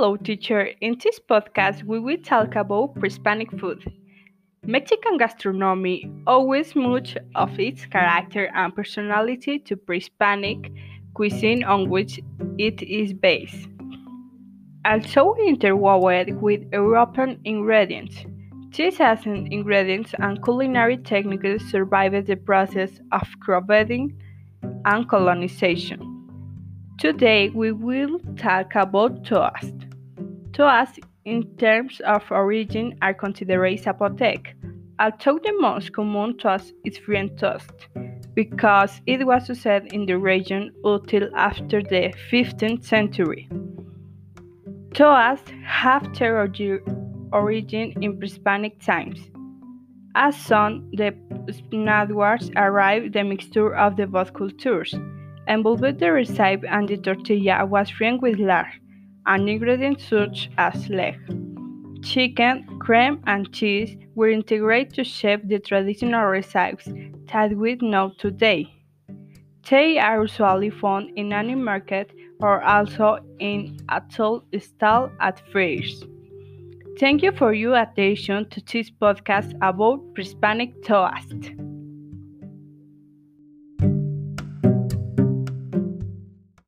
Hello, teacher. In this podcast, we will talk about pre-Hispanic food. Mexican gastronomy owes much of its character and personality to pre-Hispanic cuisine on which it is based. Also interwoven with European ingredients, these ancient ingredients and culinary techniques survived the process of cross-breeding and colonization. Today we will talk about toast. Toast, in terms of origin, are considered Zapotec, although the most common toast is French toast, because it was used in the region until after the 15th century. Toast have their origin in pre-Hispanic times. As soon the Spaniards arrived, the mixture of the both cultures Involved the recipe and the tortilla was filled with lard and ingredients such as leg, chicken, cream, and cheese were integrated to shape the traditional recipes that we know today. They are usually found in any market or also in a toll stall at fairs. Thank you for your attention to this podcast about Hispanic toast.